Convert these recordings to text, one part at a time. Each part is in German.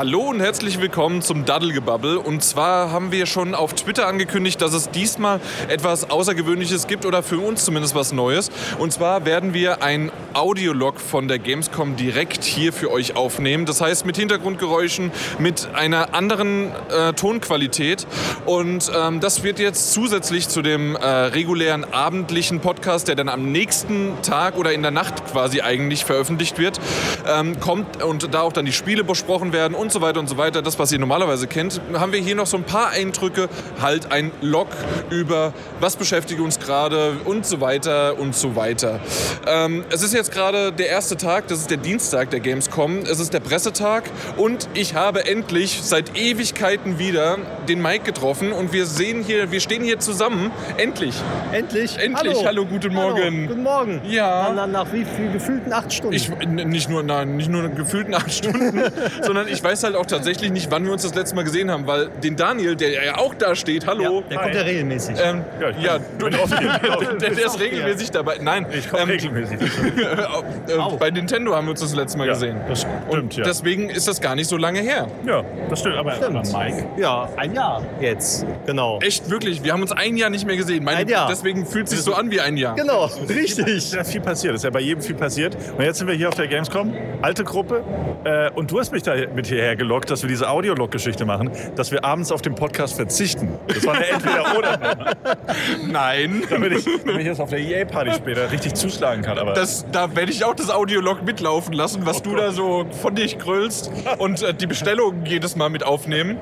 Hallo und herzlich willkommen zum Daddelgebabbel. Und zwar haben wir schon auf Twitter angekündigt, dass es diesmal etwas Außergewöhnliches gibt oder für uns zumindest was Neues. Und zwar werden wir ein Audiolog von der Gamescom direkt hier für euch aufnehmen. Das heißt mit Hintergrundgeräuschen, mit einer anderen äh, Tonqualität. Und ähm, das wird jetzt zusätzlich zu dem äh, regulären abendlichen Podcast, der dann am nächsten Tag oder in der Nacht quasi eigentlich veröffentlicht wird, ähm, kommt und da auch dann die Spiele besprochen werden und so weiter und so weiter. Das, was ihr normalerweise kennt, haben wir hier noch so ein paar Eindrücke, halt ein Log über was beschäftigt uns gerade und so weiter und so weiter. Ähm, es ist jetzt gerade der erste Tag, das ist der Dienstag der Gamescom, es ist der Pressetag und ich habe endlich seit Ewigkeiten wieder den Mike getroffen und wir sehen hier, wir stehen hier zusammen, endlich. Endlich? Endlich, hallo, hallo guten Morgen. Hallo, guten Morgen. Ja. Na, na, nach wie viel gefühlten acht Stunden? Ich, nicht nur, nein, nicht nur gefühlten acht Stunden, sondern ich weiß halt auch tatsächlich nicht, wann wir uns das letzte Mal gesehen haben, weil den Daniel, der ja auch da steht, hallo. ja, der kommt ja regelmäßig. Ähm, Ja, ich bin- ja, du, bin hier. der, der, der ist regelmäßig dabei. Nein, Ich komme ähm, regelmäßig. äh, bei Nintendo haben wir uns das letzte Mal Ja, gesehen. das Und stimmt, ja. deswegen ist das gar nicht so lange her. Ja, das stimmt. Aber, aber Mike, ja, ein Jahr jetzt. Genau. Echt, wirklich. Wir haben uns ein Jahr nicht mehr gesehen. Meine, Ein Jahr. Deswegen fühlt es sich so an wie ein Jahr. Genau, ist richtig. ja viel passiert. Ist ja bei jedem viel passiert. Und jetzt sind wir hier auf der Gamescom, alte Gruppe. Äh, und du hast mich da mit hierher gelockt, dass wir diese Audiolog-Geschichte machen, dass wir abends auf den Podcast verzichten. Das war eine Entweder-Oder. Nein. damit, ich, damit ich jetzt auf der EA-Party später richtig zuschlagen kann. Aber Das, da werde ich auch das Audiolog mitlaufen lassen, was du da so von dich grölst und äh, die Bestellungen jedes Mal mit aufnehmen.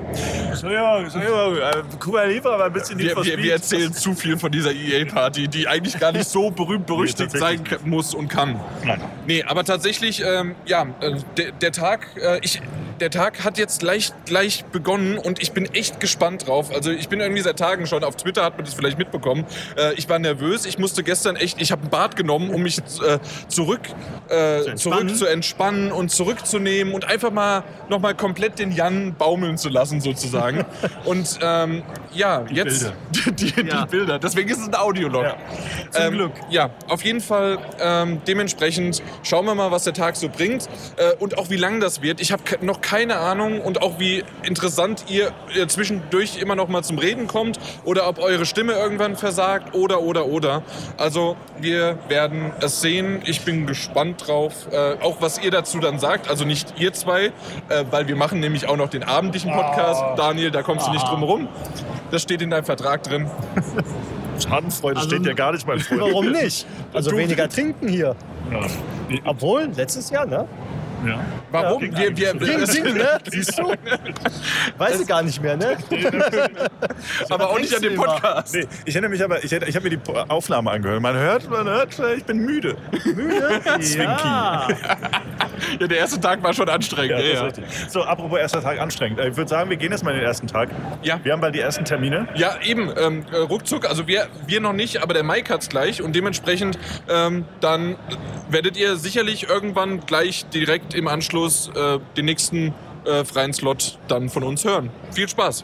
so, ja, so, ja, äh, Kuba Libre, aber ein bisschen Need Wir, wir, erzählen zu viel von dieser EA-Party, die eigentlich gar nicht so berühmt berüchtigt Nee, sein muss und kann. Nein. Nee, aber tatsächlich, ähm, ja, äh, der, der Tag, äh, ich, der Tag hat jetzt gleich, gleich begonnen und ich bin echt gespannt drauf. Also ich bin irgendwie seit Tagen schon, auf Twitter hat man das vielleicht mitbekommen, äh, ich war nervös, ich musste gestern echt, ich habe ein Bad genommen, um mich äh, zurück, äh, entspannen. zurück zu entspannen und zurückzunehmen und einfach mal nochmal komplett den Jan baumeln zu lassen sozusagen. und ähm, ja, jetzt die, die Ja. Bilder, deswegen ist es ein Audiolog. Ja. Zum Ähm, Glück. Ja, auf jeden Fall ähm, dementsprechend schauen wir mal, was der Tag so bringt äh, und auch wie lang das wird. Ich habe noch keine Ahnung und auch wie interessant ihr zwischendurch immer noch mal zum Reden kommt oder ob eure Stimme irgendwann versagt oder oder oder. Also wir werden es sehen. Ich bin gespannt drauf, äh, auch was ihr dazu dann sagt. Also nicht ihr zwei, äh, weil wir machen nämlich auch noch den abendlichen Podcast. Daniel, da kommst du nicht drum herum. Das steht in deinem Vertrag drin. Schadenfreude Also- steht ja gar nicht, mein Freund. Warum nicht? Also Du- weniger trinken hier. Ja. Obwohl, letztes Jahr, ne? Ja. Warum? ging wir, wir, Ging, ging, ne? Siehst du? Weiß ich gar nicht mehr, ne? aber auch nicht an dem Thema. Podcast. Nee, ich erinnere mich aber, ich, ich habe mir die Aufnahme angehört. Man hört, man hört, ich bin müde. Müde? Ja. Ja, der erste Tag war schon anstrengend. Ja, ja. So, apropos erster Tag anstrengend. Ich würde sagen, wir gehen jetzt mal in den ersten Tag. Ja. Wir haben bald die ersten Termine. Ja, eben, ähm, äh, ruckzuck, also wir, wir noch nicht, aber der Mike hat's gleich und dementsprechend ähm, dann werdet ihr sicherlich irgendwann gleich direkt im Anschluss äh, den nächsten äh, freien Slot dann von uns hören. Viel Spaß!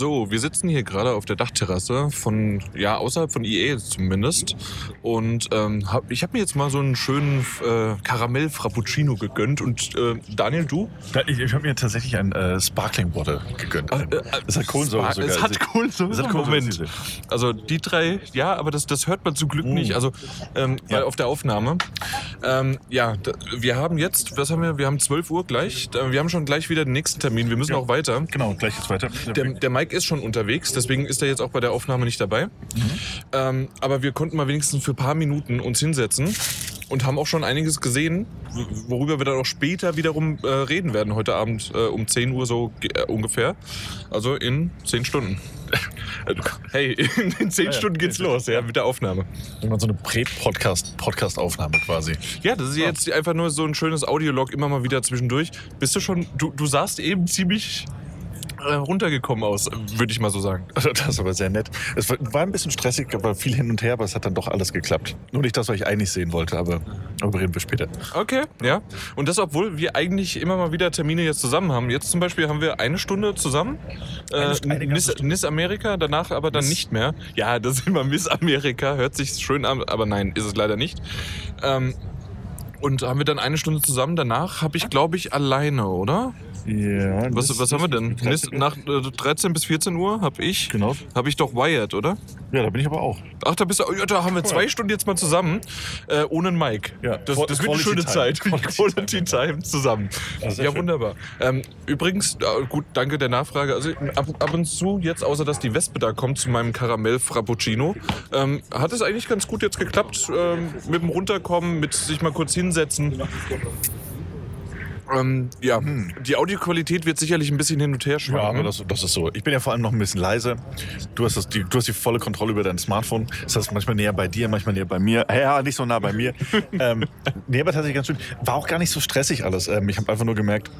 So, wir sitzen hier gerade auf der Dachterrasse von, ja, außerhalb von EA zumindest. Und ähm, hab, ich habe mir jetzt mal so einen schönen äh, Karamell-Frappuccino gegönnt. Und äh, Daniel, du? Ich, ich habe mir tatsächlich ein äh, Sparkling Water gegönnt. äh, es hat Kohlensäure Spark- sogar. Es hat Kohlensäure. Es hat Kohlensäure. Moment. Also die drei, ja, aber das, das hört man zum Glück Mm. nicht. Also ähm, weil Ja. auf der Aufnahme. Ähm, ja, da, wir haben jetzt, was haben wir? Wir haben 12 Uhr gleich. Da- Wir haben schon gleich wieder den nächsten Termin. Wir müssen Ja. auch weiter. Genau, gleich geht's weiter. Der, der Mike ist schon unterwegs, deswegen ist er jetzt auch bei der Aufnahme nicht dabei. Mhm. Ähm, aber wir konnten mal wenigstens für ein paar Minuten uns hinsetzen und haben auch schon einiges gesehen, worüber wir dann auch später wiederum äh, reden werden, heute Abend äh, um 10 Uhr so äh, ungefähr. Also in 10 Stunden. Hey, in, in 10 ja, Stunden geht's los, ja, mit der Aufnahme. Irgendwann so eine Prä-Podcast-Podcast-Aufnahme quasi. Ja, das ist jetzt einfach nur so ein schönes Audiolog immer mal wieder zwischendurch. Bist du schon, du, du sahst eben ziemlich runtergekommen aus, würde ich mal so sagen. Also das ist aber sehr nett. Es war, ein bisschen stressig, aber viel hin und her, aber es hat dann doch alles geklappt. Nur nicht das, was ich eigentlich sehen wollte, aber darüber reden wir später. Okay, ja. Und das, obwohl wir eigentlich immer mal wieder Termine jetzt zusammen haben. Jetzt zum Beispiel haben wir eine Stunde zusammen. Eine- Äh, eine. Miss Amerika, danach aber dann Miss- nicht mehr. Ja, das ist immer Miss Amerika, hört sich schön an, aber nein, ist es leider nicht. Ähm, Und haben wir dann eine Stunde zusammen. Danach habe ich, glaube ich, alleine, oder? Ja, Was, was haben wir denn? 13 Nach äh, 13 bis 14 Uhr habe ich, Genau. hab ich doch Wired, oder? Ja, da bin ich aber auch. Ach, da bist du. Ja, da haben wir zwei Stunden jetzt mal zusammen, äh, ohne Mike. Ja, das, das wird eine schöne Time. Zeit. Quality Quality Time zusammen. Ja, sehr Ja, schön. wunderbar. Ähm, übrigens, äh, gut, danke der Nachfrage. Also ab, ab und zu, jetzt außer dass die Wespe da kommt zu meinem Karamell Frappuccino, ähm, hat es eigentlich ganz gut jetzt geklappt ähm, mit dem Runterkommen, mit sich mal kurz hinsetzen. Ähm, ja, die Audioqualität wird sicherlich ein bisschen hin und her Ja, schwanken. aber das, das ist so. Ich bin ja vor allem noch ein bisschen leise. Du hast, das, die, du hast die volle Kontrolle über dein Smartphone. Das heißt, manchmal näher bei dir, manchmal näher bei mir. Ja, nicht so nah bei mir. ähm, nee, aber tatsächlich ganz schön. War auch gar nicht so stressig alles. Ähm, ich habe einfach nur gemerkt,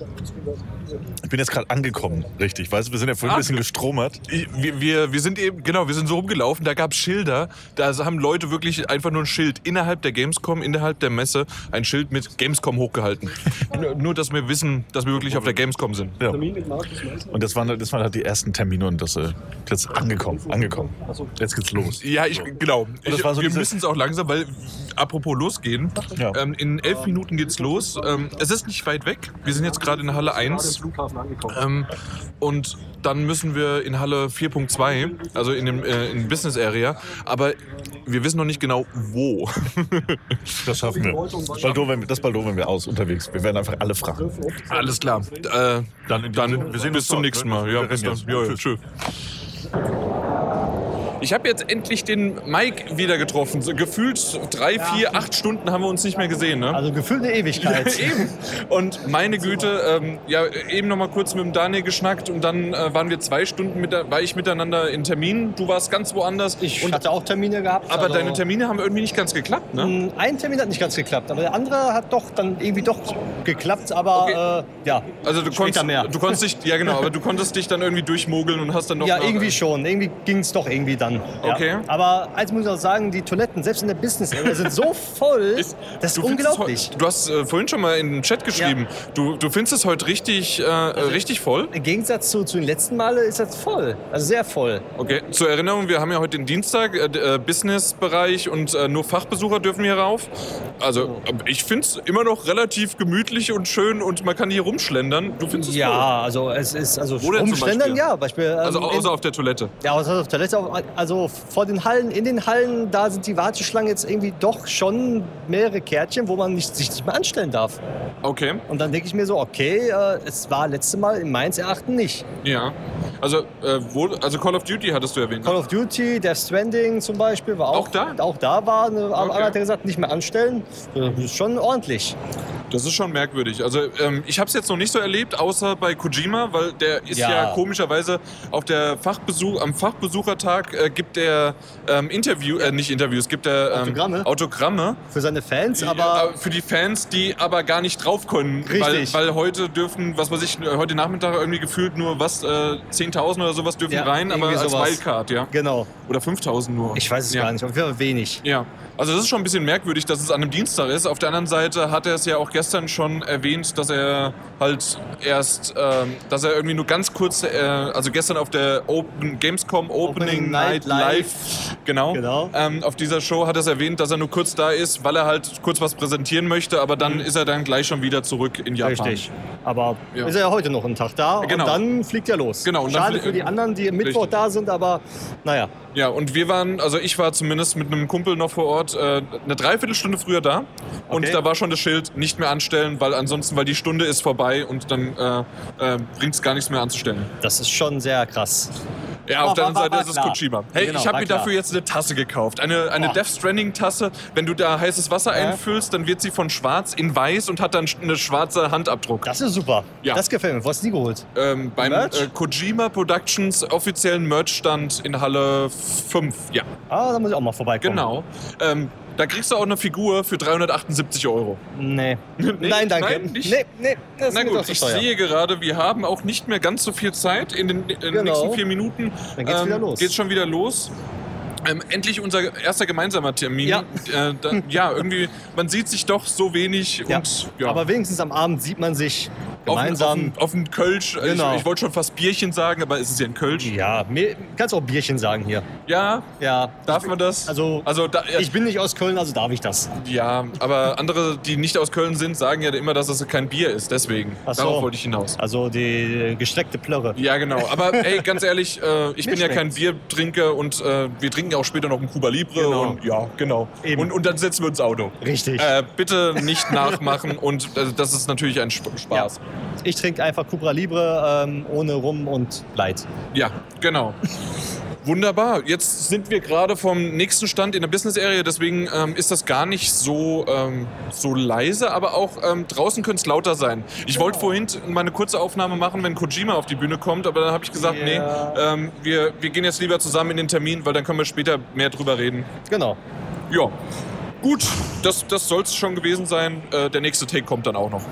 ich bin jetzt gerade angekommen, richtig. Weißt du, wir sind ja vorhin ein bisschen gestromert. Wir, wir, wir sind eben, genau, wir sind so rumgelaufen, da gab es Schilder, da haben Leute wirklich einfach nur ein Schild innerhalb der Gamescom, innerhalb der Messe, ein Schild mit Gamescom hochgehalten. nur, dass wir wissen, dass wir wirklich auf der Gamescom sind. Ja. Und das waren, das waren halt die ersten Termine und das äh, jetzt angekommen, angekommen. Jetzt geht's los. Ja, ich, genau. Ich, so wir müssen es auch langsam, weil, apropos losgehen, Ja. ähm, in elf Minuten geht's los. Ähm, es ist nicht weit weg. Wir sind jetzt gerade in Halle 1. Ähm, und dann müssen wir in Halle 4.2, also in dem äh, in Business Area, aber wir wissen noch nicht genau wo. Das schaffen wir. Wenn das bald wenn wir aus unterwegs. Wir werden einfach alle fragen. Alles klar. Äh, Dann dann bis uns zum nächsten ne? Mal. Ja, bis dann. Ja, ja, Tschüss. Ich habe jetzt endlich den Mike wieder getroffen. So gefühlt drei, vier, acht Stunden haben wir uns nicht mehr gesehen. Ne? Also gefühlt eine Ewigkeit. eben. Und meine Güte, ähm, ja, eben noch mal kurz mit dem Daniel geschnackt und dann äh, waren wir zwei Stunden mit war ich miteinander in Terminen. Du warst ganz woanders. Ich und, hatte auch Termine gehabt. aber also, deine Termine haben irgendwie nicht ganz geklappt, ne? mh, Ein Termin hat nicht ganz geklappt, aber der andere hat doch dann irgendwie doch geklappt, aber Okay. äh, ja. Also du konntest, mehr. du konntest dich, ja genau, aber du konntest dich dann irgendwie durchmogeln und hast dann noch Ja, irgendwie schon. Irgendwie ging es doch irgendwie dann. Ja. Okay. Aber eins muss ich auch sagen, die Toiletten, selbst in der Business Area, sind so voll. Ist- das ist du unglaublich. Du hast äh, vorhin schon mal in den Chat geschrieben, du, du findest es heute richtig, äh, richtig voll. Im Gegensatz zu, zu den letzten Male ist das voll. Also sehr voll. Okay, zur Erinnerung, wir haben ja heute den Dienstag, äh, äh, Business-Bereich und äh, nur Fachbesucher dürfen hier rauf. Also äh, ich finde es immer noch relativ gemütlich und schön und man kann hier rumschlendern. Du findest es voll? Ja, also es ist also zum rumschlendern, Beispiel? ja, Beispiel. ähm, Also in- außer auf der Toilette. Ja, außer auf der Toilette, also vor den Hallen, in den Hallen, da sind die Warteschlangen jetzt irgendwie doch schon mehrere Kärtchen, wo man nicht, sich nicht mehr anstellen darf. Okay, Und dann denke ich mir so, okay, äh, es war letzte Mal in meins Erachten nicht. ja. Also, äh, wo, also Call of Duty hattest du erwähnt. Call of Duty, Death Stranding zum Beispiel, war auch, Auch da? Auch da war, eine, aber Okay. hat er gesagt, nicht mehr anstellen. Das ist schon ordentlich. Das ist schon merkwürdig. Also ähm, ich habe es jetzt noch nicht so erlebt, außer bei Kojima, weil der ist ja, Ja. komischerweise auf der Fachbesuch, am Fachbesuchertag äh, gibt er ähm, Interview, äh, nicht Interviews, gibt er ähm, Autogramme? Autogramme Für seine Fans, aber für die Fans, die aber gar nicht drauf können. Richtig. Weil, weil heute dürfen, was weiß ich, heute Nachmittag irgendwie gefühlt nur was, äh, 10.000 oder sowas dürfen Ja, rein, aber als sowas. Wildcard, ja. genau. Oder 5.000 nur. Ich weiß es ja. gar nicht, auf jeden Fall wenig. Ja, also das ist schon ein bisschen merkwürdig, dass es an einem Dienstag ist. Auf der anderen Seite hat er es ja auch gestern schon erwähnt, dass er halt erst, ähm, dass er irgendwie nur ganz kurz, äh, also gestern auf der Open, Gamescom Opening, Opening Night Night Live, genau, Genau. Ähm, auf dieser Show hat er es erwähnt, dass er nur kurz da ist, weil er halt kurz was präsentieren möchte, aber dann ist er dann gleich schon wieder zurück in Japan. Mhm. Richtig. Aber Ja. ist er ja heute noch einen Tag da Genau. und dann fliegt er los. Genau, und Schade für die anderen, die am Mittwoch Richtig. da sind, aber naja. Ja, und wir waren, also ich war zumindest mit einem Kumpel noch vor Ort äh, eine Dreiviertelstunde früher da. Und Okay. da war schon das Schild nicht mehr anstellen, weil ansonsten, weil die Stunde ist vorbei und dann äh, äh, bringt es gar nichts mehr anzustellen. Das ist schon sehr krass. Ja, auf War- der anderen war- Seite war ist es. Kojima. Hey, Genau, ich habe mir klar. dafür jetzt eine Tasse gekauft. Eine, eine Oh. Death Stranding Tasse. Wenn du da heißes Wasser Ja. einfüllst, dann wird sie von schwarz in weiß und hat dann eine schwarze Handabdruck. Das ist super. Ja. Das gefällt mir. Wo hast du die geholt? Ähm, beim äh, Kojima Productions offiziellen Merchstand in Halle 5. Ja. Ah, da muss ich auch mal vorbeikommen. Genau. Ähm, da kriegst du auch eine Figur für 378 Euro. Nee. Nein, danke. nein, nicht? Nee, nee, das Na gut, zu ich teuer. sehe gerade, wir haben auch nicht mehr ganz so viel Zeit. In den, in den Genau. nächsten vier Minuten ähm, Dann geht's wieder los. Geht's schon wieder los. Ähm, endlich unser erster gemeinsamer Termin. Ja. Äh, da, ja, irgendwie, man sieht sich doch so wenig Ja. und ja. Aber wenigstens am Abend sieht man sich. Gemeinsam. Auf, ein Kölsch. Genau. Ich, ich wollte schon fast Bierchen sagen, aber es ist ja ein Kölsch. ja, mir, kannst auch Bierchen sagen hier. Ja, Ja. darf man das? Also, also da, ich bin nicht aus Köln, also darf ich das. ja, aber andere, die nicht aus Köln sind, sagen ja immer, dass es kein Bier ist. Deswegen. Ach so. Darauf wollte ich hinaus. Also die gestreckte Plörre. Ja, genau. Aber ey, ganz ehrlich, äh, ich Mir bin ja kein schmeckt's. Biertrinker und äh, wir trinken ja auch später noch ein Cuba Libre. Genau. Und ja, genau. Eben. Und, und dann setzen wir ins Auto. Richtig. Äh, bitte nicht nachmachen und äh, das ist natürlich ein Sp Spaß. Ich trinke einfach Cupra Libre ähm, ohne Rum und Light. Ja, genau. Wunderbar. Jetzt sind wir gerade vom nächsten Stand in der Business Area, deswegen ähm, ist das gar nicht so, ähm, so leise, aber auch ähm, draußen könnte es lauter sein. Ich wollte vorhin mal eine kurze Aufnahme machen, wenn Kojima auf die Bühne kommt, aber dann habe ich gesagt, Ja. nee, ähm, wir, wir gehen jetzt lieber zusammen in den Termin, weil dann können wir später mehr drüber reden. Genau. Ja. Gut, das, das soll es schon gewesen sein. Äh, der nächste Take kommt dann auch noch.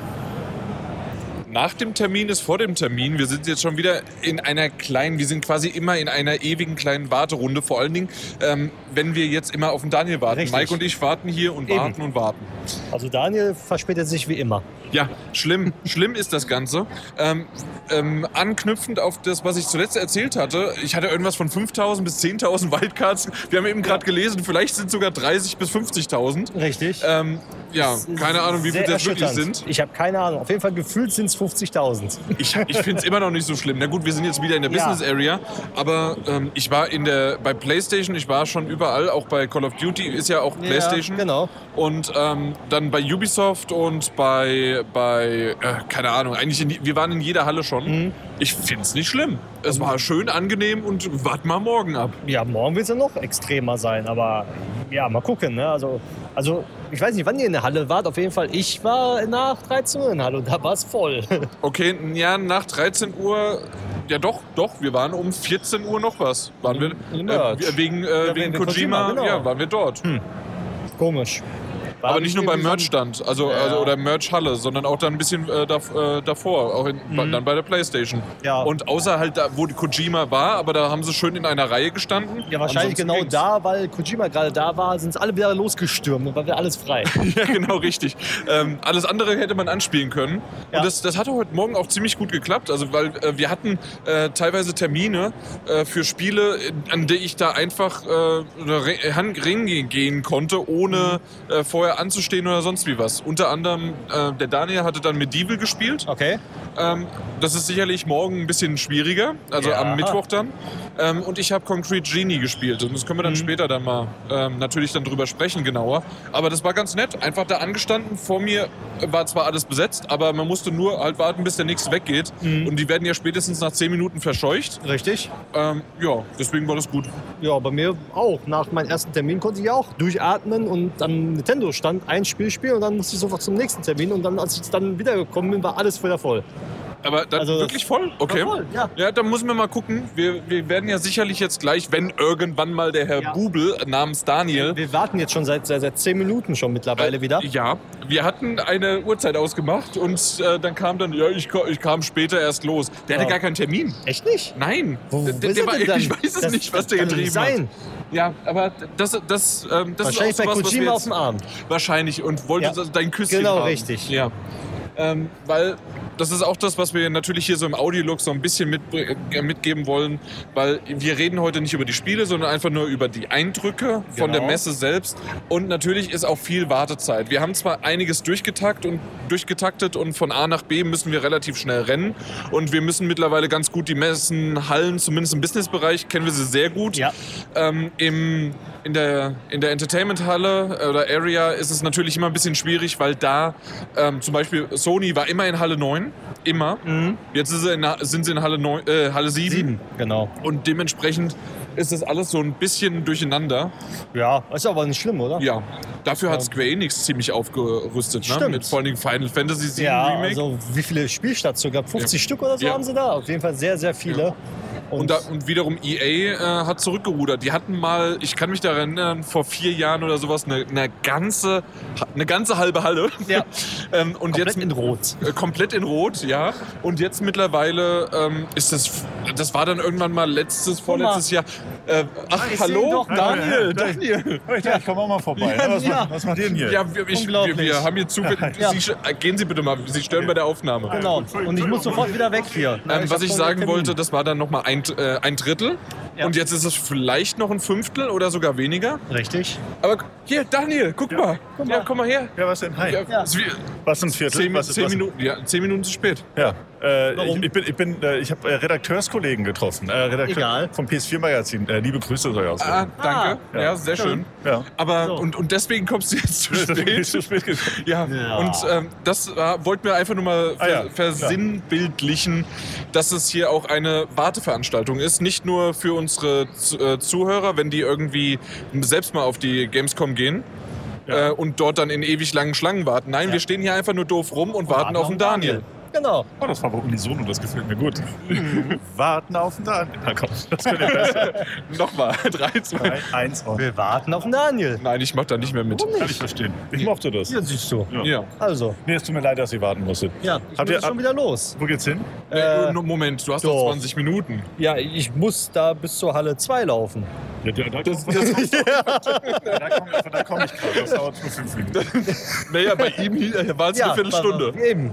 Nach dem Termin ist vor dem Termin. Wir sind jetzt schon wieder in einer kleinen, wir sind quasi immer in einer ewigen kleinen Warterunde. Vor allen Dingen, ähm, wenn wir jetzt immer auf den Daniel warten. Richtig. Mike und ich warten hier und Eben. warten und warten. Also Daniel verspätet sich wie immer. Ja, schlimm. schlimm ist das Ganze. Ähm, ähm, anknüpfend auf das, was ich zuletzt erzählt hatte, ich hatte irgendwas von 5.000 bis 10.000 Wildcards. Wir haben eben gerade gelesen, vielleicht sind sogar 30 bis 50.000. Richtig. Ähm, ja, keine Ahnung, wie viele das wirklich sind. Ich habe keine Ahnung. Auf jeden Fall gefühlt sind es 50.000. Ich, ich finde es immer noch nicht so schlimm. Na gut, wir sind jetzt wieder in der Ja. Business Area, aber ähm, ich war in der bei PlayStation, ich war schon überall, auch bei Call of Duty ist ja auch PlayStation. Ja, genau. Und ähm, dann bei Ubisoft und bei, bei äh, keine Ahnung, eigentlich in, wir waren in jeder Halle schon. Mhm. Ich finde es nicht schlimm. Es war schön angenehm und warten mal morgen ab. Ja, morgen wird es ja noch extremer sein, aber ja, mal gucken. Ne? Also, also, ich weiß nicht, wann ihr in der Halle wart. Auf jeden Fall, ich war nach 13 Uhr in der Halle und da war es voll. Okay, ja, nach 13 Uhr, ja doch, doch, wir waren um 14 Uhr noch was. Waren wir, äh, wegen, äh, Ja, wegen wegen Kojima, Kojima, genau. ja, waren wir dort. Komisch. Aber nicht nur beim Merchstand, also, Ja. also oder Merch-Halle, sondern auch dann ein bisschen äh, äh, davor, auch in, bei- dann bei der Playstation. Mhm. Ja. Und außer halt da, wo Kojima war, aber da haben sie schön in einer Reihe gestanden. Ja, wahrscheinlich Ansonsten genau ging's. da, weil Kojima gerade da war, sind es alle wieder losgestürmt und war wieder alles frei. Ja, genau, richtig. Ähm, alles andere hätte man anspielen können. Ja. Und das, das hatte heute Morgen auch ziemlich gut geklappt. Also, weil äh, wir hatten äh, teilweise Termine äh, für Spiele, an die ich da einfach äh, reingehen konnte, ohne Mhm. äh, vorher anzustehen oder sonst wie was. Unter anderem, äh, der Daniel hatte dann Medieval gespielt. Okay. Ähm, das ist sicherlich morgen ein bisschen schwieriger, also Ja. am Mittwoch dann. Ähm, und ich habe Concrete Genie gespielt. Und das können wir dann Mhm. später dann mal ähm, natürlich dann drüber sprechen genauer. Aber das war ganz nett. Einfach da angestanden. Vor mir war zwar alles besetzt, aber man musste nur halt warten, bis der nächste weggeht. Mhm. Und die werden ja spätestens nach 10 Minuten verscheucht. Richtig. Ähm, ja, deswegen war das gut. Ja, bei mir auch. Nach meinem ersten Termin konnte ich auch durchatmen und am Nintendo-Stand ein Spiel spielen und dann musste ich sofort zum nächsten Termin und dann, als ich dann wiedergekommen bin, war alles wieder voll. Aber dann Also wirklich voll? Okay. Voll, ja. Ja, dann müssen wir mal gucken. Wir, wir werden ja sicherlich jetzt gleich, wenn irgendwann mal der Herr Ja. Bubel namens Daniel Wir warten jetzt schon seit, seit, seit zehn Minuten schon mittlerweile wieder. Ja, wir hatten eine Uhrzeit ausgemacht und äh, dann kam dann, ja, ich, ich kam später erst los. Der Ja. hatte gar keinen Termin. Echt nicht? Nein, Wo, der, wo der ist er war, ich weiß es Das- nicht, was der getrieben sein. hat. Ja, aber das, das, ähm, das Wahrscheinlich ist auch bei sowas, was wir Kojima auf dem Arm. Wahrscheinlich und wollte Ja. dein Küsschen Genau, haben. richtig. Ja. Ähm, weil das ist auch das, was wir natürlich hier so im Audiolog so ein bisschen mit, äh, mitgeben wollen, weil wir reden heute nicht über die Spiele, sondern einfach nur über die Eindrücke von der Genau. Messe selbst. Und natürlich ist auch viel Wartezeit. Wir haben zwar einiges durchgetakt und durchgetaktet und von A nach B müssen wir relativ schnell rennen. Und wir müssen mittlerweile ganz gut die Messen, Hallen, zumindest im Businessbereich, kennen wir sie sehr gut. Ja. Ähm, im, in der, in der Entertainment-Halle äh, oder Area ist es natürlich immer ein bisschen schwierig, weil da ähm, zum Beispiel Sony war immer in Halle 9, immer. Jetzt ist sie in, sind sie in Halle, 9, äh, Halle 7, Sieben, genau. und dementsprechend ist das alles so ein bisschen durcheinander. Ja, ist aber nicht schlimm, oder? Ja, dafür hat Ja. Square Enix ziemlich aufgerüstet, ne? Stimmt. mit vor allem Final Fantasy 7 Ja, Remake. also wie viele Spielstationen? gab 50 Stück oder so Ja. haben sie da? Auf jeden Fall sehr, sehr viele. Ja. Und, da, und wiederum EA äh, hat zurückgerudert. Die hatten mal, ich kann mich daran erinnern, vor vier Jahren oder sowas, eine, eine, ganze, eine ganze halbe Halle. Ja. ähm, und Komplett jetzt in Rot. Äh, komplett in Rot, ja. Und jetzt mittlerweile ähm, ist das, das war dann irgendwann mal letztes, vorletztes Jahr. Äh, ach, Ich hallo, Daniel, Daniel. Daniel. Ich ich komme auch mal vorbei. Ja, was, ja. Macht, was macht ihr denn hier? Ja, wir, ich, wir, wir haben hier zufällig. Ja. Sie, äh, gehen Sie bitte mal, Sie stören bei der Aufnahme. Genau. Und ich muss sofort wieder weg hier. Ähm, was hab ich sagen wollte, das war dann nochmal ein, äh, ein Drittel. Ja. Und jetzt ist es vielleicht noch ein Fünftel oder sogar weniger. Richtig. Aber hier, Daniel, guck mal. Guck Ja, mal. komm mal her. Ja, was denn? Hi. Ja, Ja. es ist Was ein Viertel? Zehn, was, zehn, was, Minuten, ja, zehn Minuten zu spät. Ja, äh, Warum? ich, ich bin, ich, bin, äh, ich habe äh, Redakteurskollegen getroffen. Äh, Redakteur Egal. Vom PS4-Magazin. Äh, liebe Grüße soll ich Ah, ausrichten. danke. Ah, ja, sehr schön. Ja. Aber So. und, und deswegen kommst du jetzt zu spät. zu spät gekommen. Ja, Ja. und ähm, das äh, wollten wir einfach nur mal Ah, ver ja, versinnbildlichen, dass es hier auch eine Warteveranstaltung ist. Nicht nur für unsere Z äh, Zuhörer, wenn die irgendwie selbst mal auf die Gamescom gehen. Ja. Und dort dann in ewig langen Schlangen warten. Nein, Ja. wir stehen hier einfach nur doof rum und warten auf den Daniel. Genau. Oh, das war aber unisono, das gefällt mir gut. Warten auf den Daniel. Na komm, das könnt ihr besser. Nochmal, 3, 2. Drei, eins und. Wir warten auf den Daniel. Nein, ich mach da nicht mehr mit. Kann ich verstehen. Ich mochte das. Hier siehst du. Ja. Ja. Also, Nee, es tut mir leid, dass ihr warten musstet. ja, ich Habt muss ihr- schon wieder los. Wo geht's hin? Äh, Äh, Moment, du hast doch. noch 20 Minuten. Ja, ich muss da bis zur Halle 2 laufen. Ja, da, da, Das, komm, das, da komme da komm ich gerade. Das dauert nur fünf Minuten. naja, bei ihm hier war es eine Viertelstunde. Eben.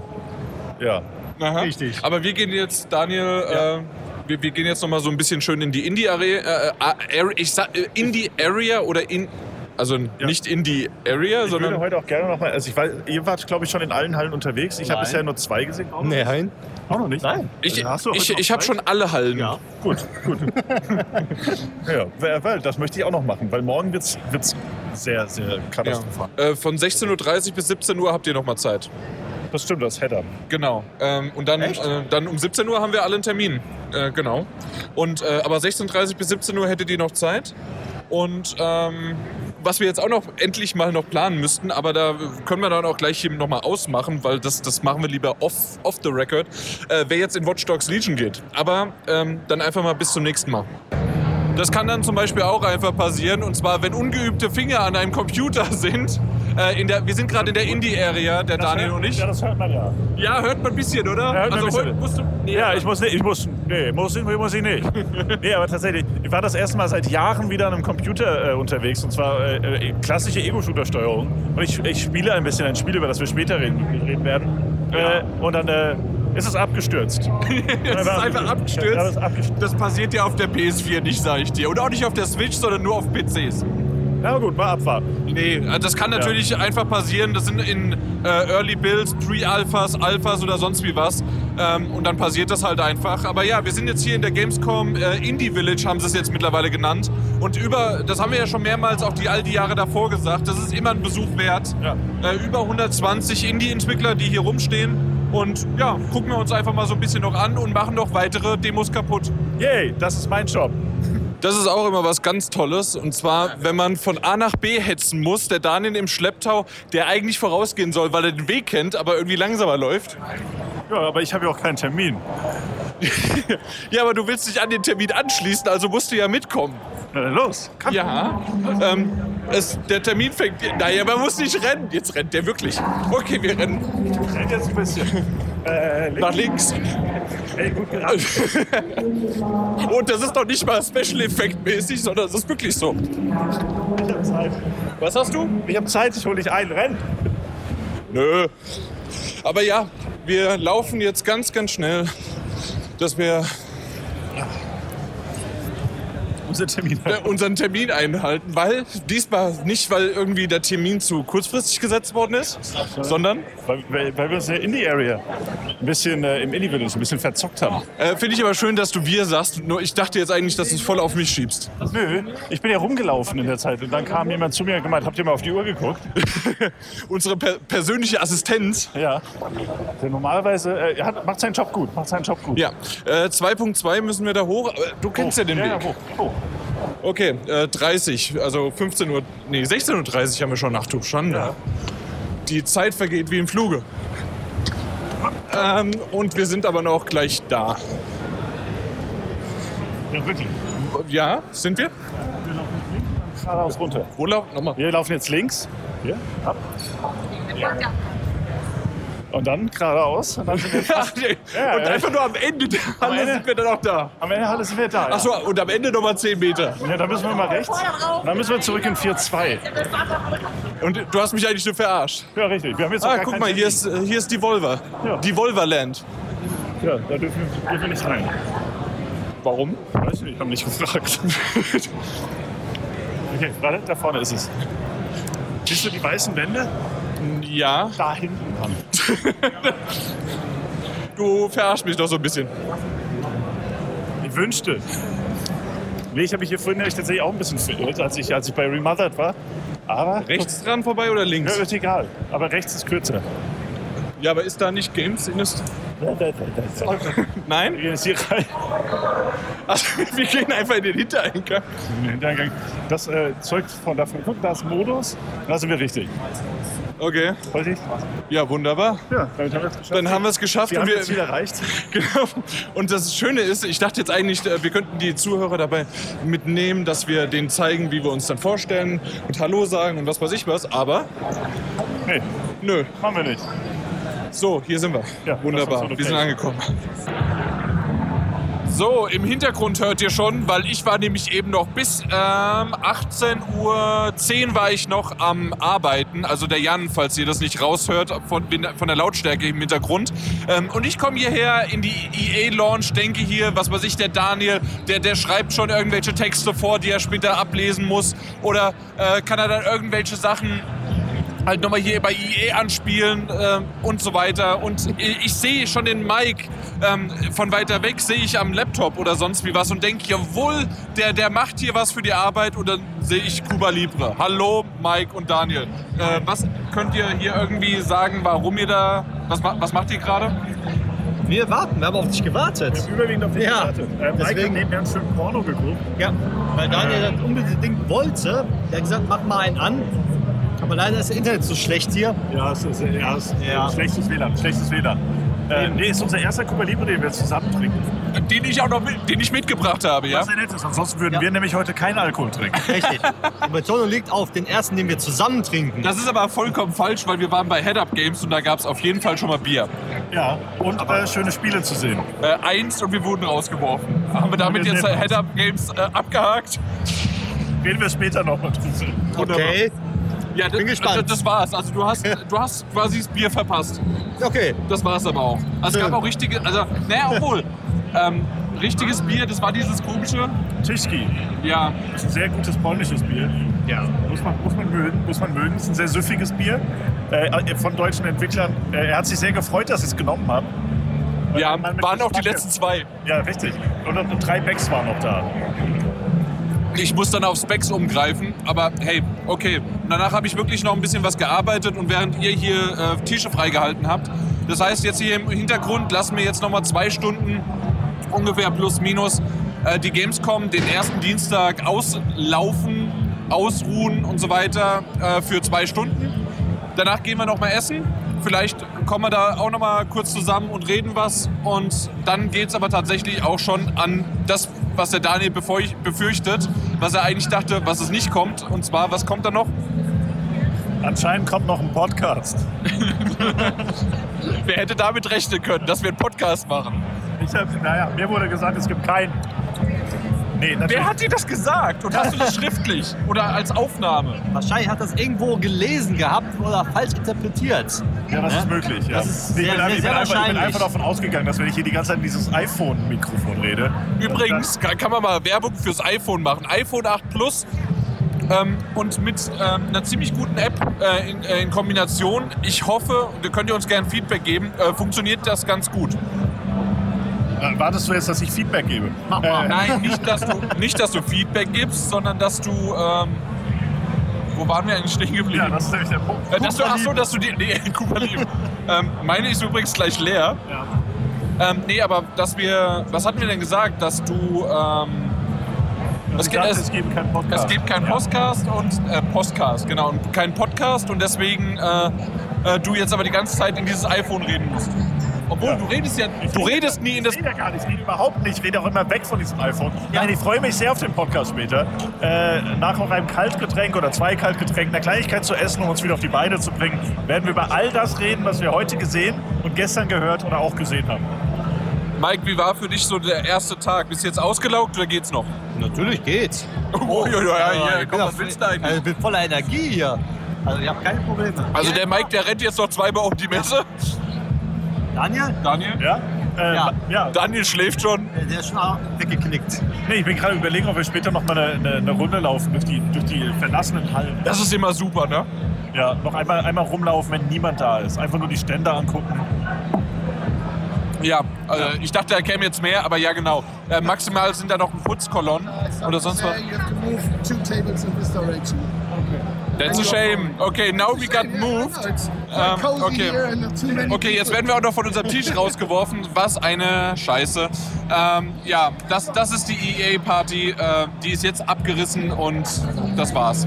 Ja. Aha. Richtig. Aber wir gehen jetzt, Daniel, Ja. äh, wir, wir gehen jetzt noch mal so ein bisschen schön in die Indie-Area. Äh, äh, Area- ich sag äh, Indie-Area oder in. Also Ja. nicht Indie-Area, Ich würde sondern. heute auch gerne nochmal, also ich weiß, ihr wart, glaube ich, schon in allen Hallen unterwegs. Ich habe bisher nur zwei gesehen. Auch? Nein. Auch noch nicht? Nein. Ich, heute ich, ich habe schon alle Hallen. Ja. Gut, gut. ja, weil, das möchte ich auch noch machen, weil morgen wird es sehr, sehr katastrophal. Ja. Äh, von 16.30 Uhr bis 17 Uhr habt ihr noch mal Zeit. Das stimmt, das Header. Genau. Ähm, und dann, äh, dann um 17 Uhr haben wir alle einen Termin. Äh, genau. Und, äh, aber 16.30 Uhr bis 17 Uhr hättet ihr noch Zeit. Und ähm, was wir jetzt auch noch endlich mal noch planen müssten, aber da können wir dann auch gleich hier nochmal ausmachen, weil das, das machen wir lieber off, off the record, äh, wer jetzt in Watch Dogs Legion geht. Aber ähm, dann einfach mal bis zum nächsten Mal. Das kann dann zum Beispiel auch einfach passieren, und zwar, wenn ungeübte Finger an einem Computer sind. Äh, in der, wir sind gerade in der Indie-Area, der Daniel und ich. Ja, das hört man ja. Ja, hört man ein bisschen, oder? Ja, hört also bisschen. musst du. Nee, Ja, ich muss nicht, ich muss, nee, muss, ich- muss ich nicht. nee, aber tatsächlich, ich war das erste Mal seit Jahren wieder an einem Computer äh, unterwegs und zwar äh, äh, klassische Ego-Shooter-Steuerung. Und ich, ich spiele ein bisschen ein Spiel, über das wir später reden, reden werden. Äh, und dann äh, ist es abgestürzt. Es ist einfach Ja, abgestürzt. das ist abgestürzt. Das passiert ja auf der PS4 nicht, sag ich dir. Und auch nicht auf der Switch, sondern nur auf PCs. Na gut, mal abwarten. Nee, äh, das kann natürlich einfach passieren. Das sind in äh, Early Builds, Pre-Alphas, Alphas oder sonst wie was. Ähm, und dann passiert das halt einfach. Aber ja, wir sind jetzt hier in der Gamescom äh, Indie Village, haben sie es jetzt mittlerweile genannt. Und über, das haben wir ja schon mehrmals auch die all die Jahre davor gesagt, das ist immer ein Besuch wert. Ja. Äh, über 120 Indie-Entwickler, die hier rumstehen. Und ja, gucken wir uns einfach mal so ein bisschen noch an und machen noch weitere Demos kaputt. Yay, das ist mein Job. Das ist auch immer was ganz Tolles. Und zwar, wenn man von A nach B hetzen muss, der Daniel im Schlepptau, der eigentlich vorausgehen soll, weil er den Weg kennt, aber irgendwie langsamer läuft. Ja, aber ich habe ja auch keinen Termin. Ja, aber du willst dich an den Termin anschließen, also musst du ja mitkommen. Na dann los. Komm. Ja. Ähm, es, der Termin fängt. Naja, man muss nicht rennen. Jetzt rennt der wirklich. Okay, wir rennen Rennt jetzt ein bisschen. Äh, nach links. Ey, gut gerannt. Und das ist doch nicht mal Special Effect mäßig, sondern es ist wirklich so. Ich habe Zeit. Was hast du? Ich habe Zeit, ich hole dich ein. Renn. Nö. Aber ja, wir laufen jetzt ganz, ganz schnell, dass wir Unser Termin. äh, unseren Termin einhalten, weil diesmal nicht, weil irgendwie der Termin zu kurzfristig gesetzt worden ist, sondern Weil, weil, weil wir uns in der Indie-Area ein bisschen äh, im Indie-Village ein bisschen verzockt haben. äh, finde ich aber schön, dass du wir sagst. Nur ich dachte jetzt eigentlich, dass du es voll auf mich schiebst. Nö, ich bin ja rumgelaufen in der Zeit und dann kam jemand zu mir und gemeint, habt ihr mal auf die Uhr geguckt? Unsere per persönliche Assistenz. Ja. Der normalerweise äh, hat, macht seinen Job gut, macht seinen Job gut. Ja, äh, 2.2 müssen wir da hoch. Du kennst ja den ja, Weg. Ja, hoch, hoch. Okay, äh, 30, also 15 Uhr, nee, 16.30 Uhr haben wir schon. Ach du Schande. Ja. Die Zeit vergeht wie im Fluge. Ähm, und wir sind aber noch gleich da. Ja, wirklich. Ja, sind wir? Geradeaus runter. Wo laufen? Nochmal. Wir laufen jetzt links. Hier, ab. Und dann geradeaus. Und dann sind wir fast, Ja, und ja. einfach nur am Ende der Halle Ende- sind wir dann auch da. am Ende alles sind wir da. ja. Achso, und am Ende nochmal 10 Meter. Ja, dann müssen wir mal rechts. Dann müssen wir zurück in 4-2. Und du hast mich eigentlich nur verarscht. Ja, richtig. Wir haben jetzt Ah, guck mal, hier ist, äh, hier ist die Volva. Ja. Die Volva-Land. Ja, da dürfen, dürfen wir nicht rein. Warum? Weiß ich nicht, haben nicht gefragt. okay, warte, da vorne ist es. Siehst du die weißen Wände? Ja, Da hinten dran. du verarschst mich doch so ein bisschen. Ich wünschte. Nee, ich habe mich hier vorhin nämlich tatsächlich auch ein bisschen verirrt, als ich, als ich bei Remothered war. Aber Rechts dran vorbei oder ja, links? ist egal. Aber rechts ist kürzer. Ja, aber ist da nicht Games Industry? Nein? Wir gehen jetzt hier rein. Also, wir gehen einfach in den Hintereingang. im Hintergang. Das äh, zeugt von davon. Guck, da ist Modus. Da sind wir richtig. Okay, Richtig? ja, wunderbar. Ja, damit haben wir es geschafft. Dann haben wir es geschafft. wir und haben wir, das Ziel erreicht. Genau. Und das Schöne ist, ich dachte jetzt eigentlich, äh, wir könnten die Zuhörer dabei mitnehmen, dass wir denen zeigen, wie wir uns dann vorstellen und Hallo sagen und was weiß ich was. Aber Nee, nö. machen wir nicht. So, hier sind wir. Ja, Wunderbar. Wir sind angekommen. So, im Hintergrund hört ihr schon, weil ich war nämlich eben noch bis ähm, 18.10 Uhr war ich noch am Arbeiten. Also der Jan, falls ihr das nicht raushört, von, von der Lautstärke im Hintergrund. Ähm, und ich komme hierher in die EA-Launch, denke hier, was weiß ich, der Daniel, der, der schreibt schon irgendwelche Texte vor, die er später ablesen muss. Oder äh, kann er dann irgendwelche Sachen halt nochmal hier bei IE anspielen ähm, und so weiter. Und ich, ich sehe schon den Mike ähm, von weiter weg, sehe ich am Laptop oder sonst wie was und denke, jawohl, der, der macht hier was für die Arbeit und dann sehe ich Cuba Libre. Hallo Mike und Daniel. Äh, was könnt ihr hier irgendwie sagen, warum ihr da, was, was macht ihr gerade? Wir warten, wir haben auf dich gewartet. Überwiegend auf die Ja, Karte. Äh, Mike hat deswegen- nebenher einen schönen Porno geguckt. Ja, weil Daniel das unbedingt wollte. Er hat gesagt, mach mal einen an. Aber leider ist das Internet so schlecht hier. Ja, es ist, ja, es ist Ja. schlechtes WLAN. Schlechtes WLAN. Äh, nee, ist unser erster Cuba Libre, den wir zusammen trinken. Den ich auch noch mit, den ich mitgebracht habe, ja? Was sehr nett ist. Ansonsten würden Ja. wir nämlich heute keinen Alkohol trinken. Richtig. Die Betonung liegt auf den ersten, den wir zusammen trinken. Das ist aber vollkommen falsch, weil wir waren bei Head Up Games und da gab es auf jeden Fall schon mal Bier. Ja, und äh, schöne Spiele zu sehen. Äh, eins und wir wurden rausgeworfen. Haben wir damit Wir jetzt Head Up Games äh, abgehakt? Reden wir später nochmal drüber. Okay. Ja, das, Bin gespannt. Das, das war's. Also du hast, du hast quasi das Bier verpasst. Okay. Das war's aber auch. Also es gab auch richtige, also naja, obwohl ähm, richtiges Bier, das war dieses komische. Tischki. Ja, ist ein sehr gutes polnisches Bier. Ja. Muss man, muss man mögen. Muss man mögen. Ist ein sehr süffiges Bier. Äh, von deutschen Entwicklern. Äh, er hat sich sehr gefreut, dass sie es genommen. Weil ja, waren auch die letzten zwei. Ja, richtig. Und, und drei Backs waren noch da. Ich muss dann auf Specs umgreifen, aber hey, okay. Und danach habe ich wirklich noch ein bisschen was gearbeitet und während ihr hier äh, Tische freigehalten habt. Das heißt, jetzt hier im Hintergrund lassen wir jetzt noch mal zwei Stunden ungefähr plus minus äh, die Gamescom den ersten Dienstag auslaufen, ausruhen und so weiter äh, für zwei Stunden. Danach gehen wir noch mal essen. Vielleicht kommen wir da auch noch mal kurz zusammen und reden was. Und dann geht es aber tatsächlich auch schon an das, was der Daniel befürchtet, was er eigentlich dachte, was es nicht kommt. Und zwar, was kommt da noch? Anscheinend kommt noch ein Podcast. Wer hätte damit rechnen können, dass wir einen Podcast machen? Ich hab, naja, mir wurde gesagt, es gibt keinen. Nee, natürlich. Wer hat dir das gesagt? Und hast du das schriftlich oder als Aufnahme? Wahrscheinlich hat das irgendwo gelesen gehabt oder falsch interpretiert. Ja, das ist möglich. Ja. Das ist Nee, ich, sehr, bin, sehr, ich, bin sehr einfach, ich bin wahrscheinlich. einfach davon ausgegangen, dass wenn ich hier die ganze Zeit in dieses iPhone-Mikrofon rede. Übrigens kann, kann man mal Werbung fürs iPhone machen. iPhone 8 Plus ähm, und mit ähm, einer ziemlich guten App äh, in, äh, in Kombination. Ich hoffe, da könnt ihr uns gerne Feedback geben, äh, funktioniert das ganz gut. Dann, äh, wartest du jetzt, dass ich Feedback gebe? Mach mal. Äh, Nein, nicht dass, du, nicht, dass du Feedback gibst, sondern dass du. Ähm, wo waren wir eigentlich stehen geblieben? ja, das ist nämlich der Punkt. Äh, dass du, ach so, dass du die. Nee, Kuba ähm, meine ist übrigens gleich leer. Ja. Ähm, nee, aber dass wir. Was hatten wir denn gesagt? Dass du. Ähm, Es, gibt- es, es- gibt keinen Podcast. Es gibt keinen Ja. Podcast und äh, Podcast, genau, und keinen Podcast und deswegen äh, äh, du jetzt aber die ganze Zeit in dieses iPhone reden musst. Obwohl, du redest ja, du redest nie in das... Ich rede ja gar nicht, ich rede überhaupt nicht. Ich rede auch immer weg von diesem iPhone. Nein, ich freue mich sehr auf den Podcast später. Äh, nach noch einem Kaltgetränk oder zwei Kaltgetränken, einer Kleinigkeit zu essen, um uns wieder auf die Beine zu bringen, werden wir über all das reden, was wir heute gesehen und gestern gehört oder auch gesehen haben. Mike, wie war für dich so der erste Tag? Bist du jetzt ausgelaugt oder geht's noch? Natürlich geht's. Oh, ja, ja, ja, ich komm, bin was willst du eigentlich? Also, ich bin voller Energie hier. Also ich habe keine Probleme. Also der Mike, der rennt jetzt noch zweimal um die Messe. Daniel? Daniel? Ja? Äh, Ja. ja. Daniel schläft schon. Der der ist schon weggeknickt. Nee, ich bin gerade überlegen, ob wir später noch mal eine, eine, eine Runde laufen durch die, durch die verlassenen Hallen. Das ist immer super, ne? Ja, noch einmal, einmal rumlaufen, wenn niemand da ist. Einfach nur die Stände angucken. Ja, also ich dachte, da käme jetzt mehr, aber ja genau. Äh, maximal sind da noch ein Putzkolonn oder sonst was. That's a shame. Okay, now we got moved. Um, Ähm, okay. Okay, jetzt werden wir auch noch von unserem Tisch rausgeworfen. Was eine Scheiße. Ähm, ja, das, das ist die EA-Party. Äh, die ist jetzt abgerissen und das war's.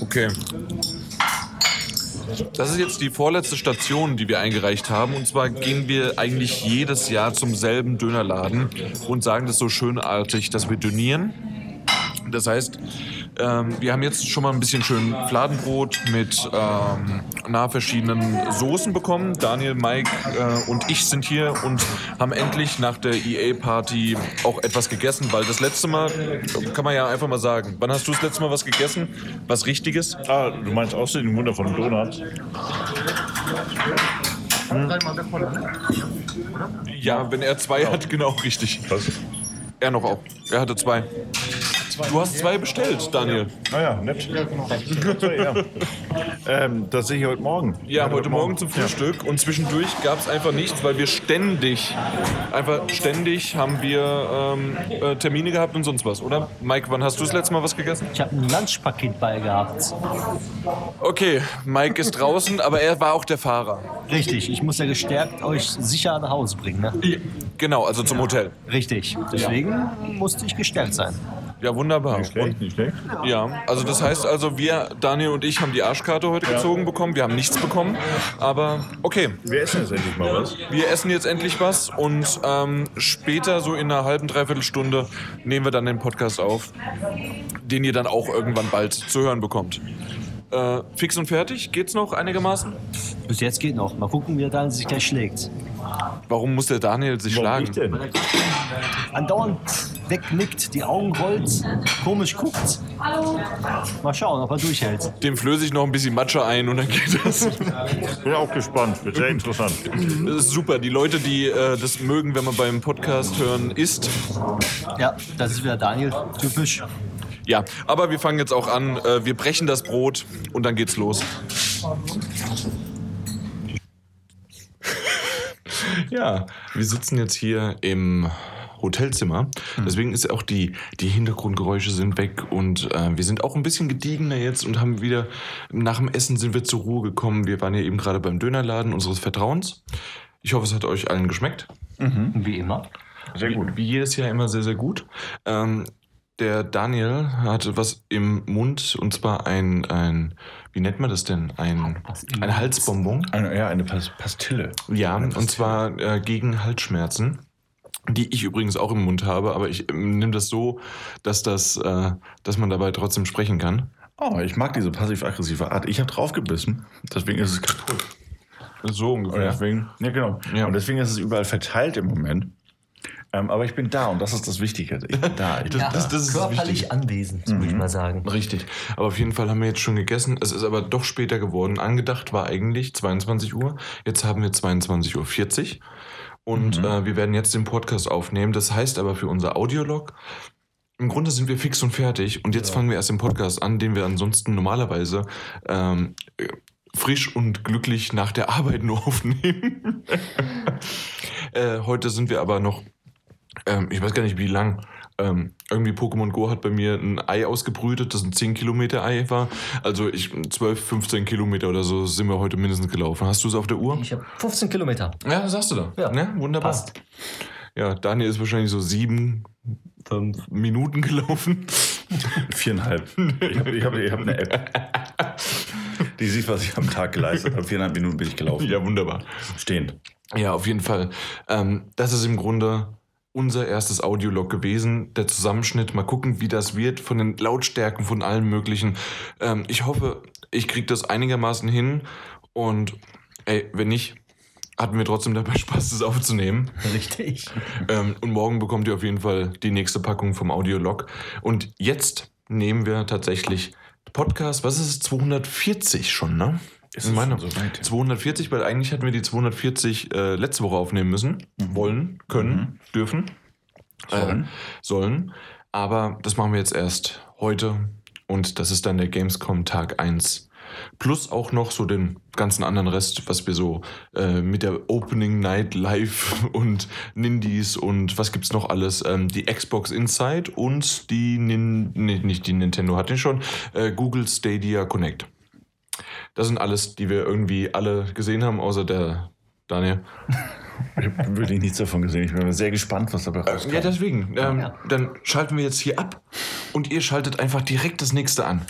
Okay. Das ist jetzt die vorletzte Station, die wir eingereicht haben. Und zwar gehen wir eigentlich jedes Jahr zum selben Dönerladen und sagen das so schönartig, dass wir dönieren. Das heißt, ähm, wir haben jetzt schon mal ein bisschen schön Fladenbrot mit ähm, na, verschiedenen Soßen bekommen. Daniel, Mike äh, und ich sind hier und haben endlich nach der EA-Party auch etwas gegessen, weil das letzte Mal, kann man ja einfach mal sagen, wann hast du das letzte Mal was gegessen? Was Richtiges? Ah, du meinst außerdem den Wunder von Donuts? Ja, wenn er zwei hat, genau richtig. Was? Er noch auch. Er hatte zwei. Du hast zwei bestellt, Daniel. Ah ja, nett. ja. ähm, das sehe ich heute Morgen. Ja, heute Morgen zum Frühstück und zwischendurch gab es einfach nichts, weil wir ständig, einfach ständig haben wir ähm, äh, Termine gehabt und sonst was, oder? Mike, wann hast du das letzte Mal was gegessen? Ich habe ein Lunchpaket bei gehabt. Okay, Mike ist draußen, aber er war auch der Fahrer. Richtig, ich muss ja gestärkt euch sicher nach Hause bringen. Ne? Genau, also zum Hotel. Richtig, deswegen musste ich gestärkt sein. Ja, wunderbar. Nicht schlecht, nicht schlecht. Ja, also das heißt also, wir, Daniel und ich, haben die Arschkarte heute gezogen bekommen. Wir haben nichts bekommen, aber okay. Wir essen jetzt endlich mal was. Wir essen jetzt endlich was und ähm, später, so in einer halben, dreiviertel Stunde, nehmen wir dann den Podcast auf, den ihr dann auch irgendwann bald zu hören bekommt. Äh, fix und fertig? Geht's noch einigermaßen? Bis jetzt geht noch. Mal gucken, wie der Daniel sich gleich schlägt. Warum muss der Daniel sich Warum schlagen? denn? Andauernd wegnickt, die Augen rollt, komisch guckt. Mal schauen, ob er durchhält. Dem flöße ich noch ein bisschen Matsche ein und dann geht das. Bin auch gespannt. Wird sehr interessant. Das ist super. Die Leute, die äh, das mögen, wenn man beim Podcast hören, isst. Ja, das ist wieder Daniel, typisch. Ja, aber wir fangen jetzt auch an. Äh, wir brechen das Brot und dann geht's los. Ja, wir sitzen jetzt hier im Hotelzimmer. Deswegen ist auch die, die Hintergrundgeräusche sind weg und äh, wir sind auch ein bisschen gediegener jetzt und haben wieder, nach dem Essen sind wir zur Ruhe gekommen. Wir waren ja eben gerade beim Dönerladen unseres Vertrauens. Ich hoffe, es hat euch allen geschmeckt. Wie immer. Sehr gut. Wie jedes Jahr immer sehr, sehr gut. Ähm, der Daniel hatte was im Mund und zwar ein, ein wie nennt man das denn? Ein, ein Halsbonbon. Eine, ja, eine Pas Pastille. Ja, und zwar äh, gegen Halsschmerzen. Die ich übrigens auch im Mund habe, aber ich ähm, nehme das so, dass, das, äh, dass man dabei trotzdem sprechen kann. Oh, ich mag diese passiv-aggressive Art. Ich habe draufgebissen, deswegen ist es kaputt. So Und ungefähr. deswegen, ja, genau. Ja. Und deswegen ist es überall verteilt im Moment. Ähm, aber ich bin da und das ist das Wichtige. Ich bin da. Ich bin Das- da. das ist körperlich wichtig. anwesend, würde ich mal sagen. Richtig. Aber auf jeden Fall haben wir jetzt schon gegessen. Es ist aber doch später geworden. Angedacht war eigentlich 22 Uhr. Jetzt haben wir 22.40 Uhr. Und äh, wir werden jetzt den Podcast aufnehmen. Das heißt aber für unser Audiolog, im Grunde sind wir fix und fertig. Und jetzt fangen wir erst den Podcast an, den wir ansonsten normalerweise ähm, äh, frisch und glücklich nach der Arbeit nur aufnehmen. äh, heute sind wir aber noch ähm, ich weiß gar nicht, wie lang. Ähm, irgendwie Pokémon Go hat bei mir ein Ei ausgebrütet, das ein 10 Kilometer Ei war. Also ich 12, 15 Kilometer oder so sind wir heute mindestens gelaufen. Hast du es auf der Uhr? Ich habe 15 Kilometer. Ja, das sagst du da. Ja, ne? Wunderbar. passt. Ja, Daniel ist wahrscheinlich so sieben, fünf Minuten gelaufen. Viereinhalb. Ich habe ich hab, ich hab eine App. Die sieht, was ich am Tag geleistet habe. Viereinhalb Minuten bin ich gelaufen. Ja, wunderbar. Stehend. Ja, auf jeden Fall. Ähm, das ist im Grunde unser erstes Audiolog gewesen. Der Zusammenschnitt. Mal gucken, wie das wird von den Lautstärken, von allen möglichen. Ähm, ich hoffe, ich kriege das einigermaßen hin. Und ey, wenn nicht, hatten wir trotzdem dabei Spaß, das aufzunehmen. Richtig. Ähm, und morgen bekommt ihr auf jeden Fall die nächste Packung vom Audiolog. Und jetzt nehmen wir tatsächlich Podcast, was ist es, 240 schon, ne? Ist es schon so weit? 240, weil eigentlich hatten wir die 240 äh, letzte Woche aufnehmen müssen. Wollen, können, dürfen. Sollen. Äh, sollen. Aber das machen wir jetzt erst heute. Und das ist dann der Gamescom Tag 1. Plus auch noch so den ganzen anderen Rest, was wir so äh, mit der Opening Night Live und Nindies und was gibt's noch alles? Ähm, die Xbox Inside und die, Nin nee, nicht die Nintendo hat den schon, äh, Google Stadia Connect. Das sind alles, die wir irgendwie alle gesehen haben, außer der Daniel. Ich habe wirklich nichts davon gesehen. Ich bin sehr gespannt, was dabei rauskommt. Ja, deswegen. Ähm, Dann schalten wir jetzt hier ab und ihr schaltet einfach direkt das nächste an.